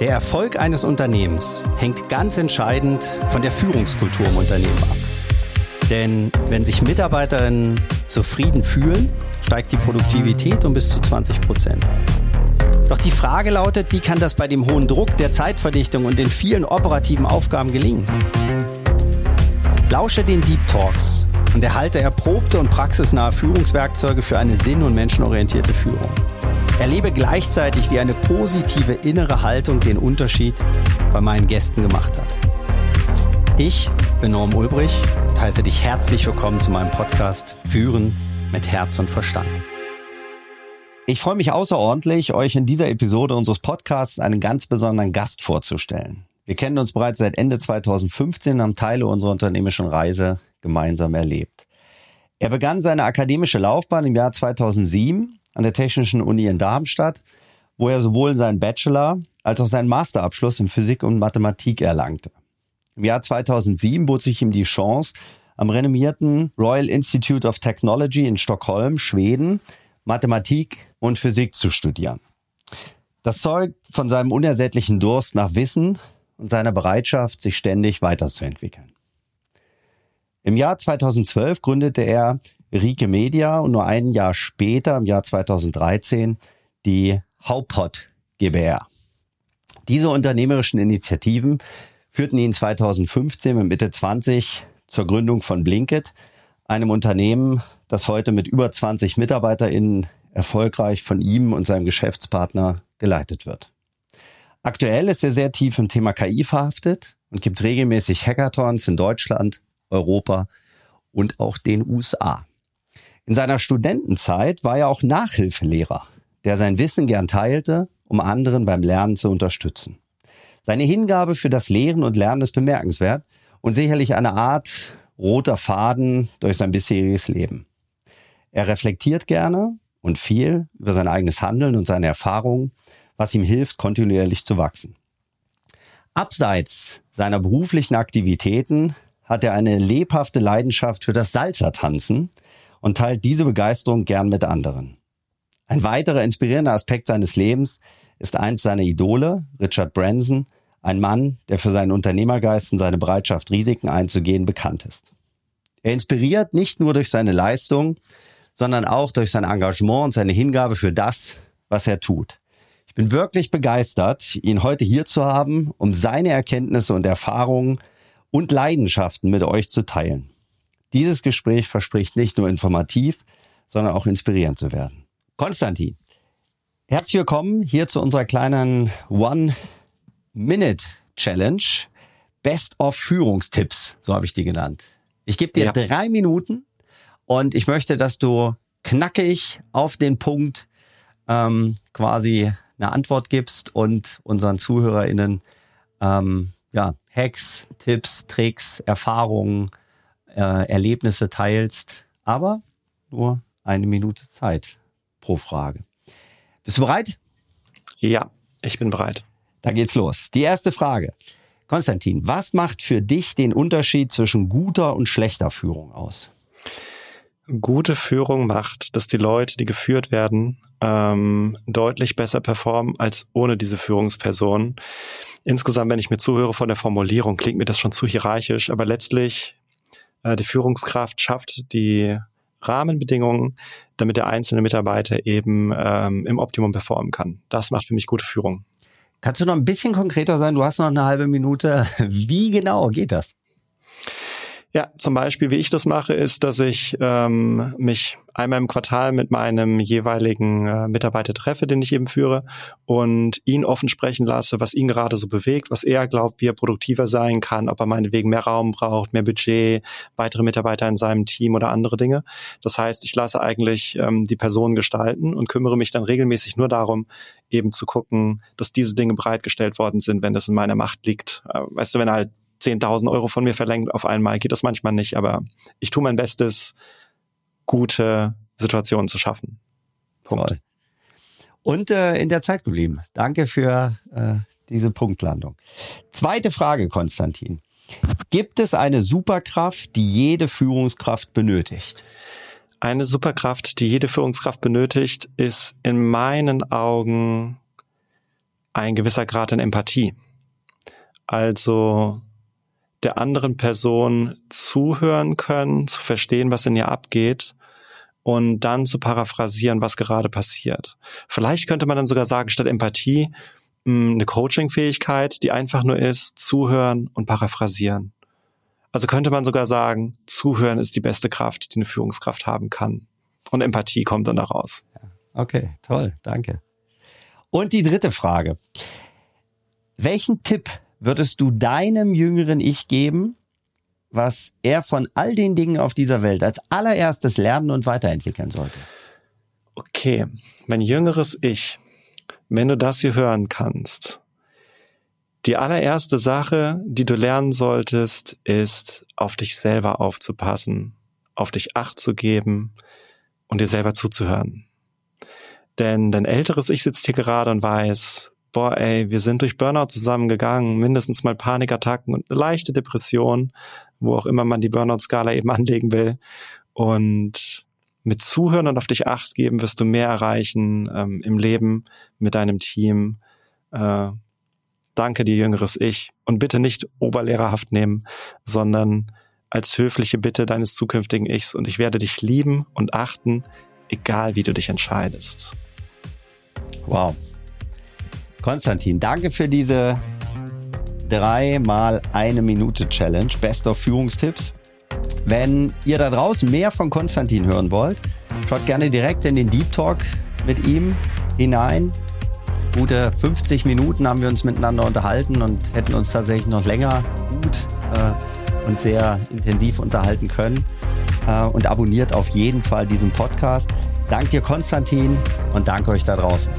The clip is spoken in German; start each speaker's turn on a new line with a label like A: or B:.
A: Der Erfolg eines Unternehmens hängt ganz entscheidend von der Führungskultur im Unternehmen ab. Denn wenn sich Mitarbeiterinnen zufrieden fühlen, steigt die Produktivität um bis zu 20 Prozent. Doch die Frage lautet, wie kann das bei dem hohen Druck der Zeitverdichtung und den vielen operativen Aufgaben gelingen? Lausche den Deep Talks und erhalte erprobte und praxisnahe Führungswerkzeuge für eine sinn- und menschenorientierte Führung. Erlebe gleichzeitig, wie eine positive innere Haltung den Unterschied bei meinen Gästen gemacht hat. Ich bin Norm Ulbrich und heiße dich herzlich willkommen zu meinem Podcast Führen mit Herz und Verstand. Ich freue mich außerordentlich, euch in dieser Episode unseres Podcasts einen ganz besonderen Gast vorzustellen. Wir kennen uns bereits seit Ende 2015 und haben Teile unserer unternehmischen Reise gemeinsam erlebt. Er begann seine akademische Laufbahn im Jahr 2007 an der Technischen Uni in Darmstadt, wo er sowohl seinen Bachelor als auch seinen Masterabschluss in Physik und Mathematik erlangte. Im Jahr 2007 bot sich ihm die Chance, am renommierten Royal Institute of Technology in Stockholm, Schweden, Mathematik und Physik zu studieren. Das zeugt von seinem unersättlichen Durst nach Wissen, und seiner Bereitschaft, sich ständig weiterzuentwickeln. Im Jahr 2012 gründete er Rike Media und nur ein Jahr später, im Jahr 2013, die Haupot GbR. Diese unternehmerischen Initiativen führten ihn 2015 mit Mitte 20 zur Gründung von Blinkit, einem Unternehmen, das heute mit über 20 MitarbeiterInnen erfolgreich von ihm und seinem Geschäftspartner geleitet wird. Aktuell ist er sehr tief im Thema KI verhaftet und gibt regelmäßig Hackathons in Deutschland, Europa und auch den USA. In seiner Studentenzeit war er auch Nachhilfelehrer, der sein Wissen gern teilte, um anderen beim Lernen zu unterstützen. Seine Hingabe für das Lehren und Lernen ist bemerkenswert und sicherlich eine Art roter Faden durch sein bisheriges Leben. Er reflektiert gerne und viel über sein eigenes Handeln und seine Erfahrungen was ihm hilft, kontinuierlich zu wachsen. Abseits seiner beruflichen Aktivitäten hat er eine lebhafte Leidenschaft für das Salzertanzen und teilt diese Begeisterung gern mit anderen. Ein weiterer inspirierender Aspekt seines Lebens ist eins seiner Idole, Richard Branson, ein Mann, der für seinen Unternehmergeist und seine Bereitschaft, Risiken einzugehen, bekannt ist. Er inspiriert nicht nur durch seine Leistung, sondern auch durch sein Engagement und seine Hingabe für das, was er tut bin wirklich begeistert, ihn heute hier zu haben, um seine Erkenntnisse und Erfahrungen und Leidenschaften mit euch zu teilen. Dieses Gespräch verspricht nicht nur informativ, sondern auch inspirierend zu werden. Konstantin, herzlich willkommen hier zu unserer kleinen One-Minute-Challenge. Best of Führungstipps, so habe ich die genannt. Ich gebe dir ja. drei Minuten und ich möchte, dass du knackig auf den Punkt ähm, quasi eine Antwort gibst und unseren ZuhörerInnen ähm, ja, Hacks, Tipps, Tricks, Erfahrungen, äh, Erlebnisse teilst. Aber nur eine Minute Zeit pro Frage. Bist du bereit?
B: Ja, ich bin bereit.
A: Da geht's los. Die erste Frage. Konstantin, was macht für dich den Unterschied zwischen guter und schlechter Führung aus?
B: Gute Führung macht, dass die Leute, die geführt werden, ähm, deutlich besser performen als ohne diese Führungsperson. Insgesamt, wenn ich mir zuhöre von der Formulierung, klingt mir das schon zu hierarchisch, aber letztlich äh, die Führungskraft schafft die Rahmenbedingungen, damit der einzelne Mitarbeiter eben ähm, im Optimum performen kann. Das macht für mich gute Führung.
A: Kannst du noch ein bisschen konkreter sein? Du hast noch eine halbe Minute. Wie genau geht das?
B: Ja, zum Beispiel, wie ich das mache, ist, dass ich ähm, mich einmal im Quartal mit meinem jeweiligen äh, Mitarbeiter treffe, den ich eben führe, und ihn offen sprechen lasse, was ihn gerade so bewegt, was er glaubt, wie er produktiver sein kann, ob er meinetwegen mehr Raum braucht, mehr Budget, weitere Mitarbeiter in seinem Team oder andere Dinge. Das heißt, ich lasse eigentlich ähm, die Person gestalten und kümmere mich dann regelmäßig nur darum, eben zu gucken, dass diese Dinge bereitgestellt worden sind, wenn das in meiner Macht liegt. Äh, weißt du, wenn halt 10.000 Euro von mir verlangt auf einmal, geht das manchmal nicht, aber ich tue mein Bestes, gute Situationen zu schaffen.
A: Punkt. Toll. Und äh, in der Zeit geblieben. Danke für äh, diese Punktlandung. Zweite Frage, Konstantin. Gibt es eine Superkraft, die jede Führungskraft benötigt?
B: Eine Superkraft, die jede Führungskraft benötigt, ist in meinen Augen ein gewisser Grad an Empathie. Also der anderen Person zuhören können, zu verstehen, was in ihr abgeht und dann zu paraphrasieren, was gerade passiert. Vielleicht könnte man dann sogar sagen, statt Empathie hm, eine Coaching-Fähigkeit, die einfach nur ist, zuhören und paraphrasieren. Also könnte man sogar sagen, zuhören ist die beste Kraft, die eine Führungskraft haben kann. Und Empathie kommt dann daraus.
A: Okay, toll, danke. Und die dritte Frage. Welchen Tipp würdest du deinem jüngeren Ich geben, was er von all den Dingen auf dieser Welt als allererstes lernen und weiterentwickeln sollte?
B: Okay, mein jüngeres Ich, wenn du das hier hören kannst, die allererste Sache, die du lernen solltest, ist, auf dich selber aufzupassen, auf dich acht zu geben und dir selber zuzuhören. Denn dein älteres Ich sitzt hier gerade und weiß, boah, ey, wir sind durch Burnout zusammengegangen, mindestens mal Panikattacken und eine leichte Depression, wo auch immer man die Burnout-Skala eben anlegen will. Und mit Zuhören und auf dich acht geben wirst du mehr erreichen ähm, im Leben mit deinem Team. Äh, danke dir, jüngeres Ich. Und bitte nicht oberlehrerhaft nehmen, sondern als höfliche Bitte deines zukünftigen Ichs. Und ich werde dich lieben und achten, egal wie du dich entscheidest.
A: Wow. Konstantin, danke für diese drei mal eine Minute Challenge. Best of Führungstipps. Wenn ihr da draußen mehr von Konstantin hören wollt, schaut gerne direkt in den Deep Talk mit ihm hinein. Gute 50 Minuten haben wir uns miteinander unterhalten und hätten uns tatsächlich noch länger gut äh, und sehr intensiv unterhalten können. Äh, und abonniert auf jeden Fall diesen Podcast. Dank dir, Konstantin, und danke euch da draußen.